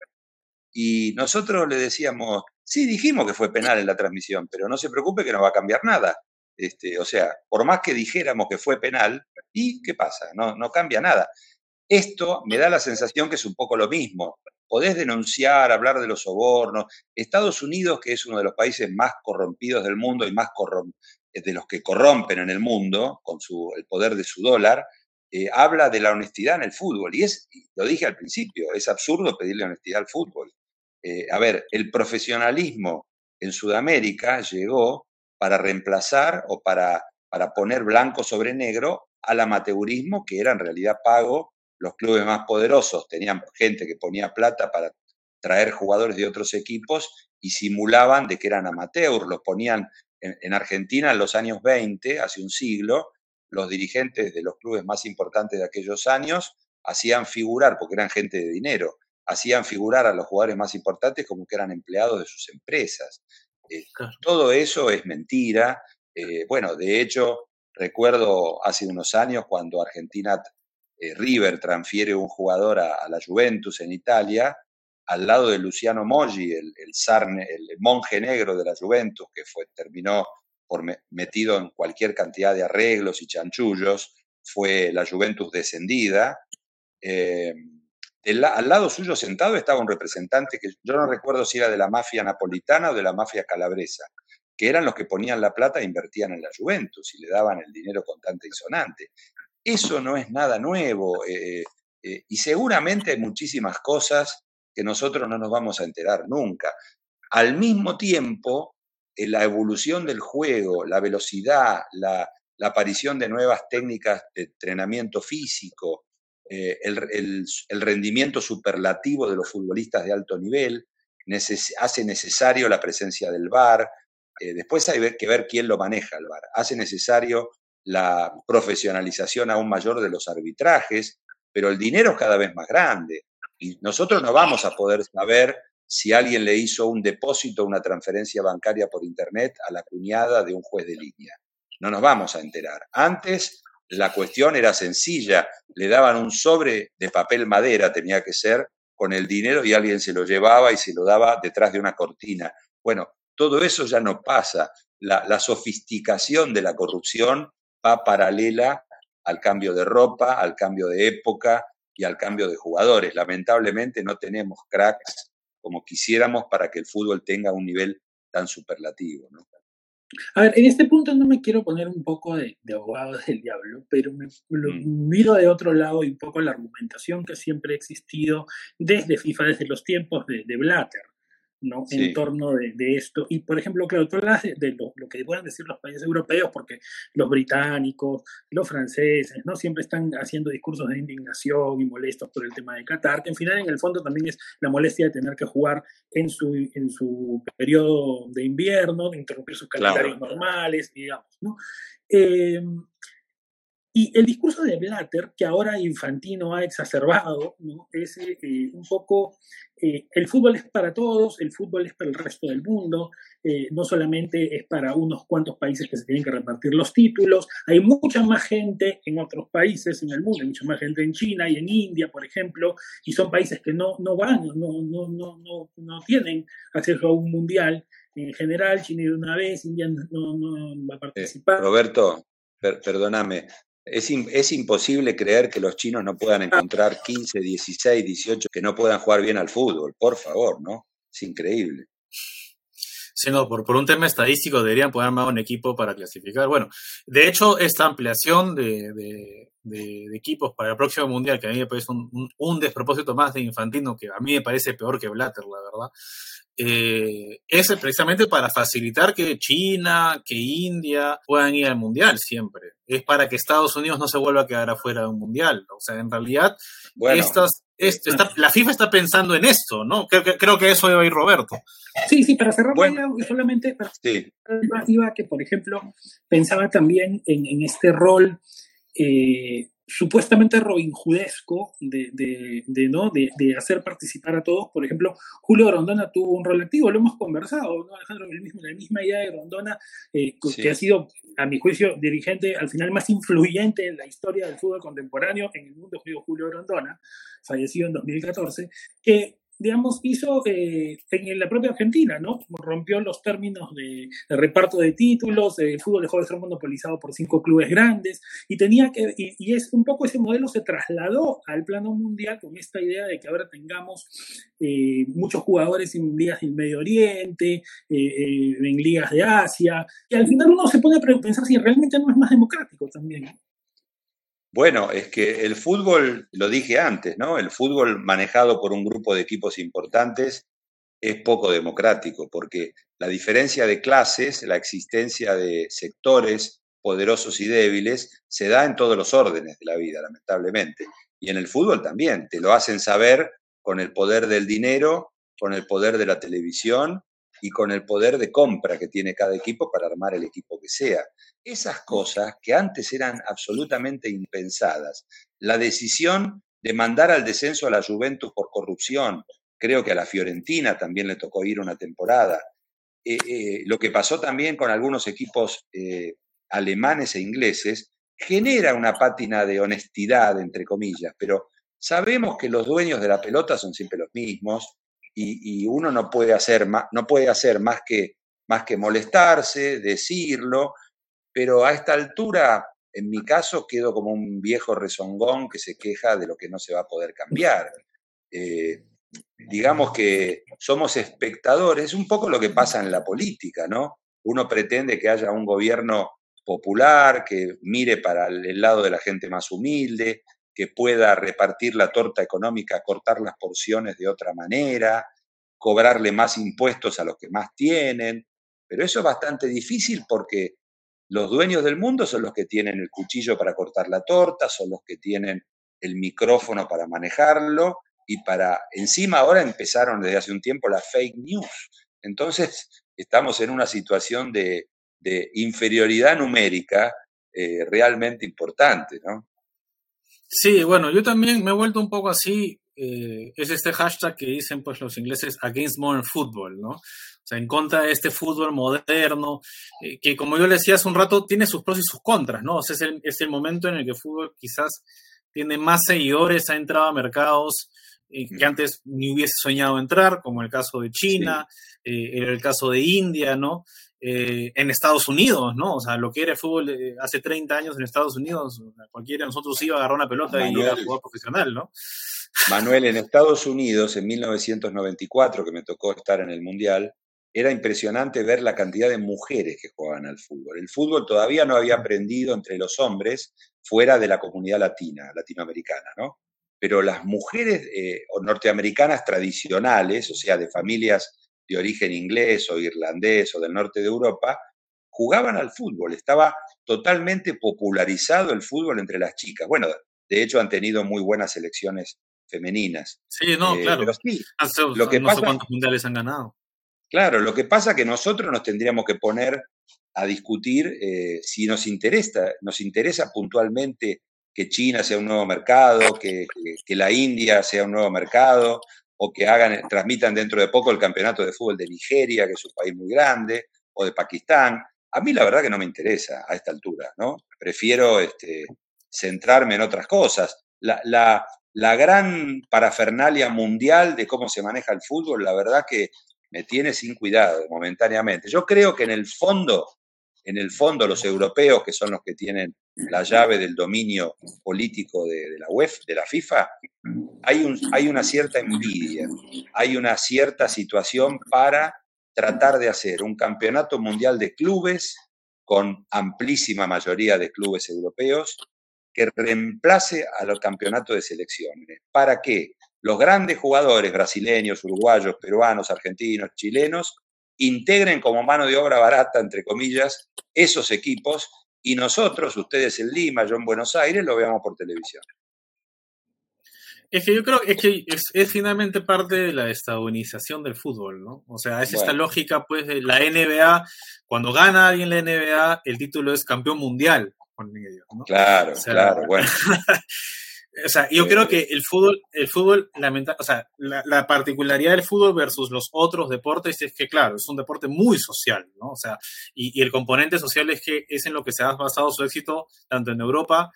Y nosotros le decíamos, sí, dijimos que fue penal en la transmisión, pero no se preocupe que no va a cambiar nada. Este, o sea, por más que dijéramos que fue penal, ¿y qué pasa? No, no cambia nada. Esto me da la sensación que es un poco lo mismo. Podés denunciar, hablar de los sobornos. Estados Unidos, que es uno de los países más corrompidos del mundo y más de los que corrompen en el mundo con su, el poder de su dólar, eh, habla de la honestidad en el fútbol. Y es, lo dije al principio, es absurdo pedirle honestidad al fútbol. Eh, a ver, el profesionalismo en Sudamérica llegó para reemplazar o para, para poner blanco sobre negro al amateurismo, que era en realidad pago. Los clubes más poderosos tenían gente que ponía plata para traer jugadores de otros equipos y simulaban de que eran amateurs, los ponían en, en Argentina en los años 20, hace un siglo, los dirigentes de los clubes más importantes de aquellos años hacían figurar, porque eran gente de dinero, hacían figurar a los jugadores más importantes como que eran empleados de sus empresas. Eh, claro. Todo eso es mentira. Eh, bueno, de hecho, recuerdo hace unos años cuando Argentina eh, River transfiere un jugador a, a, la Juventus en Italia, al lado de Luciano Moggi, el, el, sarne, el monje negro de la Juventus, que fue, terminó por me, metido en cualquier cantidad de arreglos y chanchullos, fue la Juventus descendida. Eh, al lado suyo sentado estaba un representante que yo no recuerdo si era de la mafia napolitana o de la mafia calabresa, que eran los que ponían la plata e invertían en la Juventus y le daban el dinero contante y sonante. Eso no es nada nuevo eh, eh, y seguramente hay muchísimas cosas que nosotros no nos vamos a enterar nunca. Al mismo tiempo, la evolución del juego, la velocidad, la aparición de nuevas técnicas de entrenamiento físico, eh, el, rendimiento superlativo de los futbolistas de alto nivel, hace necesario la presencia del VAR. Eh, después hay que ver quién lo maneja el VAR. Hace necesario la profesionalización aún mayor de los arbitrajes, pero el dinero es cada vez más grande. Y nosotros no vamos a poder saber si alguien le hizo un depósito, una transferencia bancaria por Internet a la cuñada de un juez de línea. No nos vamos a enterar. Antes la cuestión era sencilla, le daban un sobre de papel madera, tenía que ser, con el dinero y alguien se lo llevaba y se lo daba detrás de una cortina. Bueno, todo eso ya no pasa. La, sofisticación de la corrupción va paralela al cambio de ropa, al cambio de época y al cambio de jugadores. Lamentablemente no tenemos cracks como quisiéramos para que el fútbol tenga un nivel tan superlativo. ¿no? A ver, en este punto no me quiero poner un poco de, abogado del diablo, pero me, mm. miro de otro lado y un poco la argumentación que siempre ha existido desde FIFA, desde los tiempos de, de Blatter. ¿No? en torno de, esto. Y, por ejemplo, claro, tú hablas de, lo, que puedan decir los países europeos, porque los británicos, los franceses, ¿no? Siempre están haciendo discursos de indignación y molestos por el tema de Qatar, que en final, en el fondo, también es la molestia de tener que jugar en su, en su periodo de invierno, de interrumpir sus calendarios normales, digamos, ¿no? Eh, y el discurso de Blatter, que ahora Infantino ha exacerbado, es eh, un poco, eh, el fútbol es para todos, el fútbol es para el resto del mundo, eh, no solamente es para unos cuantos países que se tienen que repartir los títulos, hay mucha más gente en otros países en el mundo, hay mucha más gente en China y en India, por ejemplo, y son países que no, no van, no, no, no, no, no tienen acceso a un mundial en general, China de una vez, India no, no va a participar. Roberto, perdóname, es, imposible creer que los chinos no puedan encontrar 15, 16, 18 que no puedan jugar bien al fútbol, por favor, ¿no? Es increíble. Sí, no, por, por un tema estadístico deberían poder armar un equipo para clasificar. Bueno, de hecho, esta ampliación de, de, equipos para el próximo mundial, que a mí me parece un, un, despropósito más de Infantino, que a mí me parece peor que Blatter, la verdad, eh, es precisamente para facilitar que China, que India puedan ir al mundial siempre. Es para que Estados Unidos no se vuelva a quedar afuera de un mundial. O sea, en realidad, estas, la FIFA está pensando en esto, ¿no? Creo, que eso iba a ir Roberto. Sí, sí, para cerrar, solamente para sí. iba que, por ejemplo, pensaba también en, en este rol eh, supuestamente Robin Judesco de, de, ¿no? De, hacer participar a todos. Por ejemplo, Julio Rondona tuvo un rol activo, lo hemos conversado, ¿no? Alejandro, la misma idea de Rondona, eh, que ha sido, a mi juicio, dirigente al final más influyente en la historia del fútbol contemporáneo en el mundo, Julio Rondona, fallecido en 2014, que digamos, hizo eh, en la propia Argentina, ¿no? Rompió los términos de, reparto de títulos, el fútbol dejó de ser monopolizado por cinco clubes grandes y tenía que, y, es un poco ese modelo se trasladó al plano mundial con esta idea de que ahora tengamos eh, muchos jugadores en ligas del Medio Oriente, eh, en ligas de Asia, y al final uno se pone a pensar si realmente no es más democrático también. Bueno, es que el fútbol, lo dije antes, ¿no? El fútbol manejado por un grupo de equipos importantes es poco democrático, porque la diferencia de clases, la existencia de sectores poderosos y débiles, se da en todos los órdenes de la vida, lamentablemente. Y en el fútbol también, te lo hacen saber con el poder del dinero, con el poder de la televisión y con el poder de compra que tiene cada equipo para armar el equipo que sea. Esas cosas que antes eran absolutamente impensadas, la decisión de mandar al descenso a la Juventus por corrupción, creo que a la Fiorentina también le tocó ir una temporada, eh, eh, lo que pasó también con algunos equipos eh, alemanes e ingleses, genera una pátina de honestidad, entre comillas, pero sabemos que los dueños de la pelota son siempre los mismos, y, uno no puede hacer más, no puede hacer más que, más que molestarse, decirlo, pero a esta altura, en mi caso, quedo como un viejo rezongón que se queja de lo que no se va a poder cambiar. Eh, digamos que somos espectadores, es un poco lo que pasa en la política, ¿no? Uno pretende que haya un gobierno popular, que mire para el lado de la gente más humilde, que pueda repartir la torta económica, cortar las porciones de otra manera, cobrarle más impuestos a los que más tienen. Pero eso es bastante difícil porque los dueños del mundo son los que tienen el cuchillo para cortar la torta, son los que tienen el micrófono para manejarlo y para, encima ahora empezaron desde hace un tiempo las fake news. Entonces, estamos en una situación de, inferioridad numérica eh, realmente importante, ¿no? Sí, bueno, yo también me he vuelto un poco así. Eh, es este hashtag que dicen pues los ingleses against modern football, ¿no? O sea, en contra de este fútbol moderno, eh, que como yo le decía hace un rato, tiene sus pros y sus contras, ¿no? O sea, es el, es el momento en el que el fútbol quizás tiene más seguidores, ha entrado a mercados que antes ni hubiese soñado entrar, como el caso de China, eh, el caso de India, ¿no? Eh, en Estados Unidos, ¿no? O sea, lo que era el fútbol hace 30 años en Estados Unidos, cualquiera de nosotros iba a agarrar una pelota y iba a jugar profesional, ¿no? Manuel, en Estados Unidos, en 1994, que me tocó estar en el Mundial, era impresionante ver la cantidad de mujeres que jugaban al fútbol. El fútbol todavía no había aprendido entre los hombres fuera de la comunidad latina, latinoamericana, ¿no? Pero las mujeres eh, norteamericanas tradicionales, o sea, de familias de origen inglés o irlandés o del norte de Europa, jugaban al fútbol. Estaba totalmente popularizado el fútbol entre las chicas. Bueno, de hecho han tenido muy buenas selecciones femeninas. Sí, no, eh, claro. lo que no sé cuántos mundiales han ganado. Claro, lo que pasa es que nosotros nos tendríamos que poner a discutir eh, si nos interesa, nos interesa puntualmente que China sea un nuevo mercado, que, la India sea un nuevo mercado, o que hagan, transmitan dentro de poco el campeonato de fútbol de Nigeria, que es un país muy grande, o de Pakistán. A mí la verdad que no me interesa a esta altura, ¿no? Prefiero este, centrarme en otras cosas. La, la, la gran parafernalia mundial de cómo se maneja el fútbol, la verdad que me tiene sin cuidado momentáneamente. Yo creo que en el fondo, en el fondo los europeos, que son los que tienen la llave del dominio político de, la UEFA, de la FIFA, hay, un, hay una cierta envidia, hay una cierta situación para tratar de hacer un campeonato mundial de clubes con amplísima mayoría de clubes europeos que reemplace a los campeonatos de selecciones. ¿Para qué? los grandes jugadores brasileños, uruguayos, peruanos, argentinos, chilenos, integren como mano de obra barata, entre comillas, esos equipos y nosotros, ustedes en Lima, yo en Buenos Aires, lo veamos por televisión. Es que yo creo es que es, finalmente parte de la estadounización del fútbol, ¿no? O sea, es esta lógica, pues, de la NBA, cuando gana alguien la NBA, el título es campeón mundial. Claro, claro, bueno. O sea, yo creo que el fútbol, el fútbol, o sea, la, particularidad del fútbol versus los otros deportes es que, claro, es un deporte muy social, ¿no? O sea, y, el componente social es que es en lo que se ha basado su éxito tanto en Europa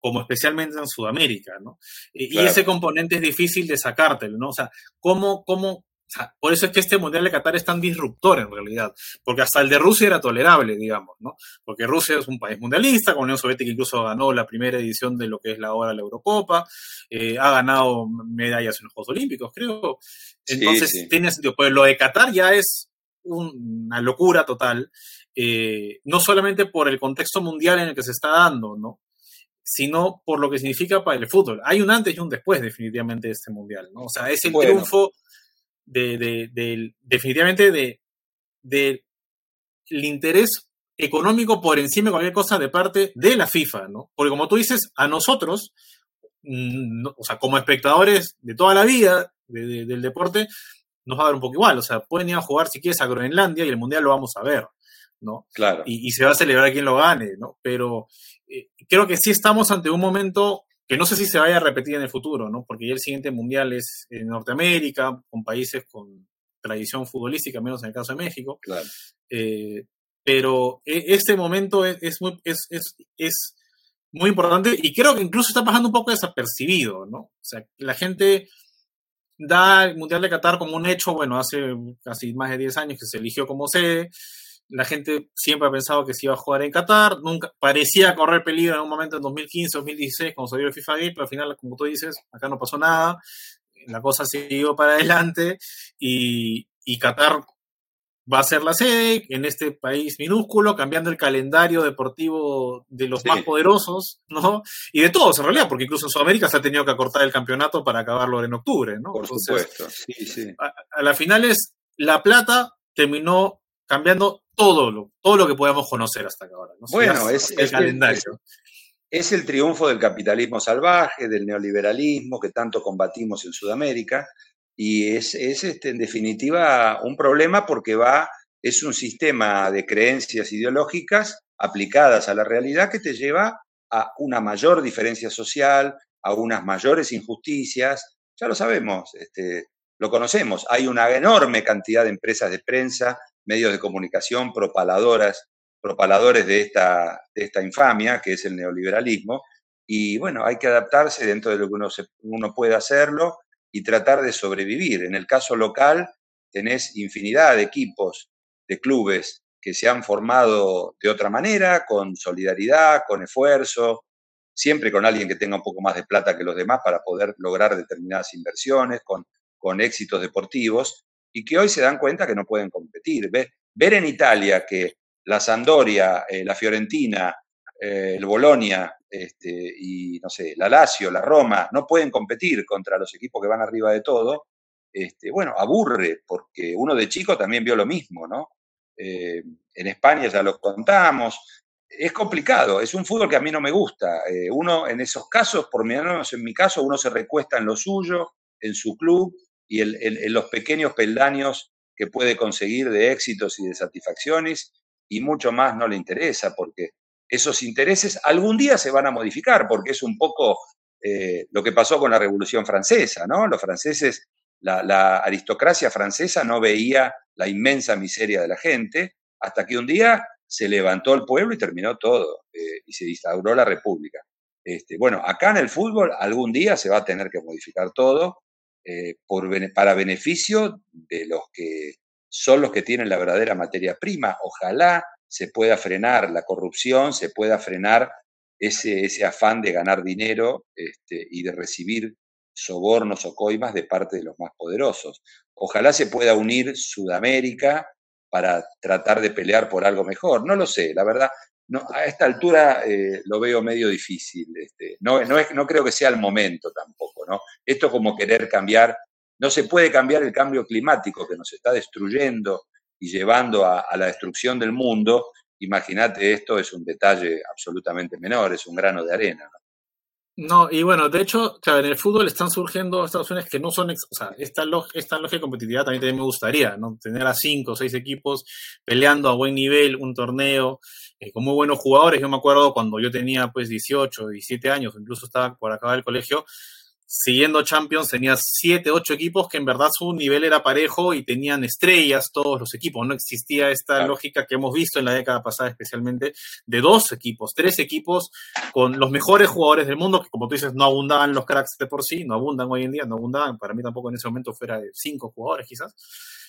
como especialmente en Sudamérica, ¿no? Y, ese componente es difícil de sacártelo, ¿no? O sea, ¿cómo, cómo, por eso es que este Mundial de Qatar es tan disruptor en realidad, porque hasta el de Rusia era tolerable, digamos, ¿no? Porque Rusia es un país mundialista, con la Unión Soviética incluso ganó la primera edición de lo que es la ahora la Eurocopa, eh, ha ganado medallas en los Juegos Olímpicos, creo. Entonces, tiene sentido. Pues lo de Qatar ya es una locura total, eh, no solamente por el contexto mundial en el que se está dando, ¿no? sino por lo que significa para el fútbol. Hay un antes y un después definitivamente de este mundial, ¿no? O sea, es el triunfo de, definitivamente de, de el interés económico por encima de cualquier cosa de parte de la FIFA, ¿no? Porque como tú dices, a nosotros, mm, o sea, como espectadores de toda la vida del deporte, nos va a dar un poco igual, o sea, pueden ir a jugar si quieres a Groenlandia y el Mundial lo vamos a ver, ¿no? Claro. Y, se va a celebrar quien lo gane, ¿no? Pero eh, creo que sí estamos ante un momento que no sé si se vaya a repetir en el futuro, ¿no? Porque ya el siguiente mundial es en Norteamérica, con países con tradición futbolística, menos en el caso de México. Claro. Eh, pero e, este momento es, muy, es, es, muy importante y creo que incluso está pasando un poco desapercibido, ¿no? O sea, la gente da el Mundial de Qatar como un hecho, bueno, hace casi más de 10 años que se eligió como sede, la gente siempre ha pensado que se iba a jugar en Qatar, nunca parecía correr peligro en un momento en 2015, 2016 cuando salió el FIFA Gate, pero al final, como tú dices, acá no pasó nada, la cosa siguió para adelante y, y Qatar va a ser la sede en este país minúsculo, cambiando el calendario deportivo de los más poderosos, ¿no? Y de todos, en realidad, porque incluso en Sudamérica se ha tenido que acortar el campeonato para acabarlo en octubre, ¿no? Por supuesto, sí, sí. A, a las finales, La Plata terminó cambiando todo lo, todo lo que podemos conocer hasta ahora. Bueno, es, el calendario. Es, el triunfo del capitalismo salvaje, del neoliberalismo que tanto combatimos en Sudamérica, y es, este, en definitiva un problema porque va, es un sistema de creencias ideológicas aplicadas a la realidad que te lleva a una mayor diferencia social, a unas mayores injusticias. Ya lo sabemos, este, lo conocemos. Hay una enorme cantidad de empresas de prensa, medios de comunicación, propaladoras, propaladores de esta, de esta infamia, que es el neoliberalismo. Y bueno, hay que adaptarse dentro de lo que uno, uno puede hacerlo y tratar de sobrevivir. En el caso local, tenés infinidad de equipos, de clubes que se han formado de otra manera, con solidaridad, con esfuerzo, siempre con alguien que tenga un poco más de plata que los demás para poder lograr determinadas inversiones, con, con éxitos deportivos, y que hoy se dan cuenta que no pueden competir. Ver en Italia que la Sandoria, eh, la Fiorentina, eh, el Bolonia este, y, no sé, la Lazio, la Roma, no pueden competir contra los equipos que van arriba de todo, este, bueno, aburre, porque uno de chico también vio lo mismo, ¿no? Eh, en España ya lo contamos, es complicado, es un fútbol que a mí no me gusta. Uno en esos casos, por menos en mi caso, uno se recuesta en lo suyo, en su club y en, los pequeños peldaños que puede conseguir de éxitos y de satisfacciones y mucho más no le interesa porque esos intereses algún día se van a modificar porque es un poco eh, lo que pasó con la Revolución Francesa, ¿no? Los franceses, la, la aristocracia francesa no veía la inmensa miseria de la gente hasta que un día se levantó el pueblo y terminó todo, eh, y se instauró la república. Este, bueno, acá en el fútbol algún día se va a tener que modificar todo eh, para beneficio de los que son los que tienen la verdadera materia prima. Ojalá se pueda frenar la corrupción, se pueda frenar ese, ese afán de ganar dinero este, y de recibir sobornos o coimas de parte de los más poderosos. Ojalá se pueda unir Sudamérica para tratar de pelear por algo mejor. No lo sé, la verdad, no, a esta altura eh, lo veo medio difícil. Este, no, es, no creo que sea el momento tampoco. ¿no? Esto es como querer cambiar, no se puede cambiar el cambio climático que nos está destruyendo y llevando a, a la destrucción del mundo. Imagínate, esto es un detalle absolutamente menor, es un grano de arena. ¿no? No, y bueno, de hecho, en el fútbol están surgiendo estas que no son, o sea, esta, esta lógica de competitividad también, me gustaría, ¿no? Tener a cinco o seis equipos peleando a buen nivel, un torneo, eh, con muy buenos jugadores. Yo me acuerdo cuando yo tenía pues 18, 17 años, incluso estaba por acabar el colegio, siguiendo Champions tenía siete, ocho equipos que en verdad su nivel era parejo y tenían estrellas todos los equipos. No existía esta lógica que hemos visto en la década pasada especialmente de dos equipos, tres equipos con los mejores jugadores del mundo, que como tú dices no abundaban los cracks de por sí, no abundan hoy en día, no abundaban, para mí tampoco en ese momento fuera de cinco jugadores quizás.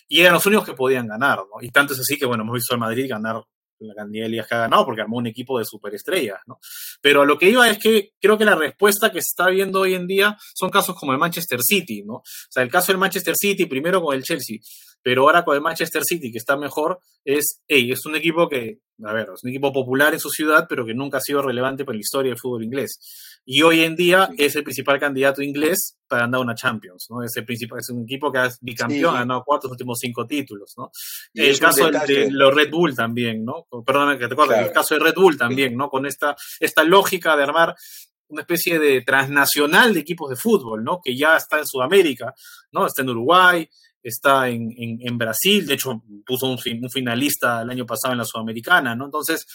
Y eran los únicos que podían ganar, ¿no? Y tanto es así que, bueno, hemos visto al Madrid ganar la cantidad de ligas que ha ganado, porque armó un equipo de superestrellas, ¿no? Pero lo que iba es que creo que la respuesta que se está viendo hoy en día son casos como el Manchester City, ¿no? O sea, el caso del Manchester City, primero con el Chelsea, pero ahora con el Manchester City, que está mejor, es, hey, es un equipo que, a ver, es un equipo popular en su ciudad, pero que nunca ha sido relevante para la historia del fútbol inglés. Y hoy en día es el principal candidato inglés para ganar una Champions, ¿no? Es, el principal, es un equipo que es bicampeón, ha ganado cuatro los últimos cinco títulos, ¿no? el caso de, los Red Bull también, ¿no? Perdóname que te el caso de Red Bull también, ¿no? Con esta, esta lógica de armar una especie de transnacional de equipos de fútbol, ¿no? Que ya está en Sudamérica, ¿no? Está en Uruguay, está en, en, Brasil, de hecho puso un, un, finalista el año pasado en la Sudamericana, ¿no? Entonces,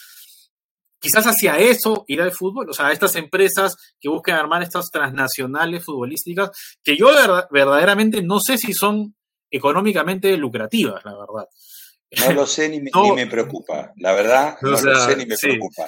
quizás hacia eso irá el fútbol, o sea, estas empresas que busquen armar estas transnacionales futbolísticas, que yo verdaderamente no sé si son económicamente lucrativas, la verdad. No lo sé ni me, ni me preocupa, la verdad, no, lo sé ni me preocupa.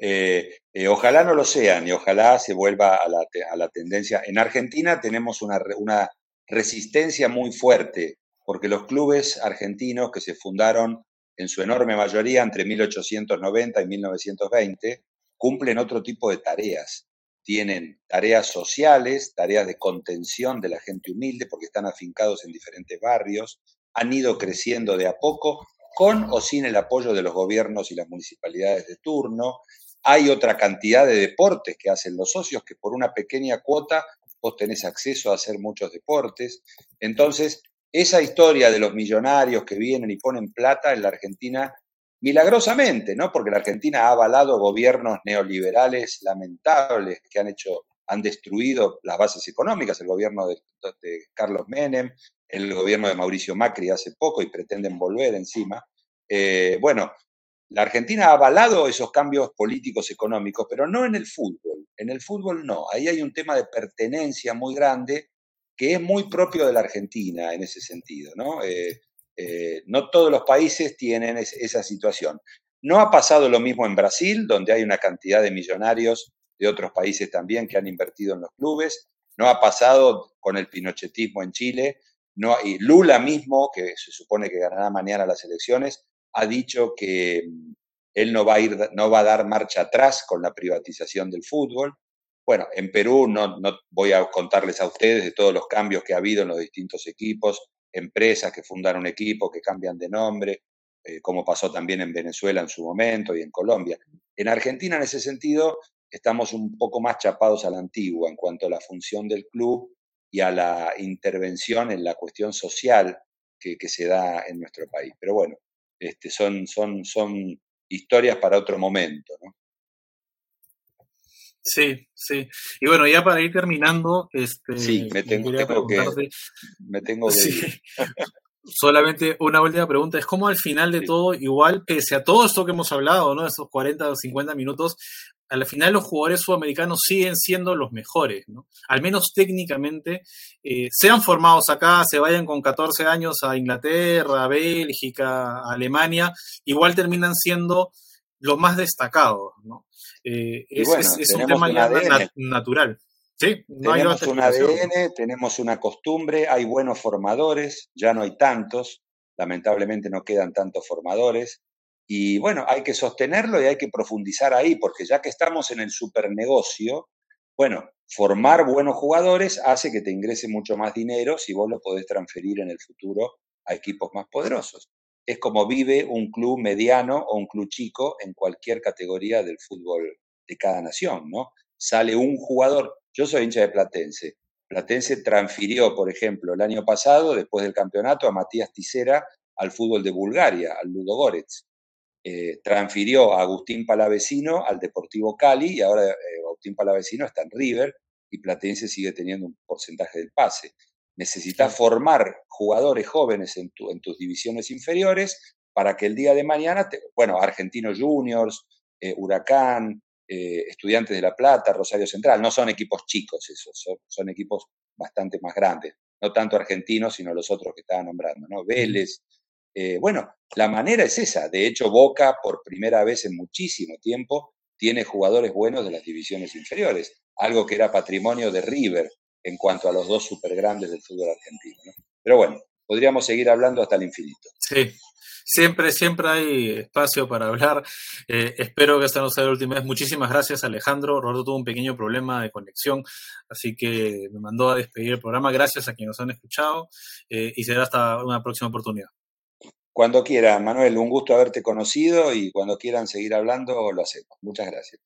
Eh, eh, ojalá no lo sean y ojalá se vuelva a la, a la tendencia. En Argentina tenemos una, una resistencia muy fuerte, porque los clubes argentinos que se fundaron en su enorme mayoría entre 1890 y 1920 cumplen otro tipo de tareas. Tienen tareas sociales, tareas de contención de la gente humilde, porque están afincados en diferentes barrios, han ido creciendo de a poco, con o sin el apoyo de los gobiernos y las municipalidades de turno. Hay otra cantidad de deportes que hacen los socios que por una pequeña cuota vos tenés acceso a hacer muchos deportes. Entonces, esa historia de los millonarios que vienen y ponen plata en la Argentina milagrosamente, ¿no? Porque la Argentina ha avalado gobiernos neoliberales lamentables que han hecho, han destruido las bases económicas, el gobierno de, Carlos Menem, el gobierno de Mauricio Macri hace poco y pretenden volver encima. Eh, bueno, la Argentina ha avalado esos cambios políticos económicos, pero no en el fútbol. En el fútbol no. Ahí hay un tema de pertenencia muy grande que es muy propio de la Argentina en ese sentido. ¿no? Eh, eh, no todos los países tienen esa situación. No ha pasado lo mismo en Brasil, donde hay una cantidad de millonarios de otros países también que han invertido en los clubes. No ha pasado con el pinochetismo en Chile. No, y Lula mismo, que se supone que ganará mañana las elecciones, ha dicho que mm, él no va a, ir, no va a dar marcha atrás con la privatización del fútbol. Bueno, en Perú no, no voy a contarles a ustedes de todos los cambios que ha habido en los distintos equipos, empresas que fundaron equipo, que cambian de nombre, eh, como pasó también en Venezuela en su momento y en Colombia. En Argentina, en ese sentido, estamos un poco más chapados a la antigua en cuanto a la función del club y a la intervención en la cuestión social que, se da en nuestro país. Pero bueno, este, son, son, son historias para otro momento, ¿no? Sí, sí. Y bueno, ya para ir terminando, este, sí, me tengo, que, me tengo Solamente una última pregunta, es como al final de todo, igual, pese a todo esto que hemos hablado, ¿no? Esos 40 o 50 minutos, al final los jugadores sudamericanos siguen siendo los mejores, ¿no? Al menos técnicamente, eh, sean formados acá, se vayan con 14 años a Inglaterra, a Bélgica, a Alemania, igual terminan siendo los más destacados, ¿no? Eh, es, un tema natural. Sí, tenemos un ADN, tenemos una costumbre, hay buenos formadores, ya no hay tantos, lamentablemente no quedan tantos formadores. Y bueno, hay que sostenerlo y hay que profundizar ahí, porque ya que estamos en el supernegocio, bueno, formar buenos jugadores hace que te ingrese mucho más dinero si vos lo podés transferir en el futuro a equipos más poderosos es como vive un club mediano o un club chico en cualquier categoría del fútbol de cada nación, ¿no? Sale un jugador, yo soy hincha de Platense, Platense transfirió, por ejemplo, el año pasado, después del campeonato, a Matías Tisera al fútbol de Bulgaria, al Ludo Goretz. Eh, transfirió a Agustín Palavecino al Deportivo Cali y ahora eh, Agustín Palavecino está en River y Platense sigue teniendo un porcentaje del pase. Necesitas formar jugadores jóvenes en, tus divisiones inferiores para que el día de mañana, bueno, Argentinos Juniors, eh, Huracán, Estudiantes de La Plata, Rosario Central, no son equipos chicos esos, son, equipos bastante más grandes, no tanto argentinos, sino los otros que estaba nombrando, ¿no? Vélez. Eh, bueno, la manera es esa. De hecho, Boca, por primera vez en muchísimo tiempo, tiene jugadores buenos de las divisiones inferiores, algo que era patrimonio de River en cuanto a los dos super grandes del fútbol argentino. Pero bueno, podríamos seguir hablando hasta el infinito. Sí, siempre, siempre hay espacio para hablar. Eh, espero que esta no sea la última vez. Muchísimas gracias, Alejandro. Roberto tuvo un pequeño problema de conexión, así que me mandó a despedir el programa. Gracias a quienes nos han escuchado eh, y será hasta una próxima oportunidad. Cuando quieran, Manuel, un gusto haberte conocido y cuando quieran seguir hablando, lo hacemos. Muchas gracias.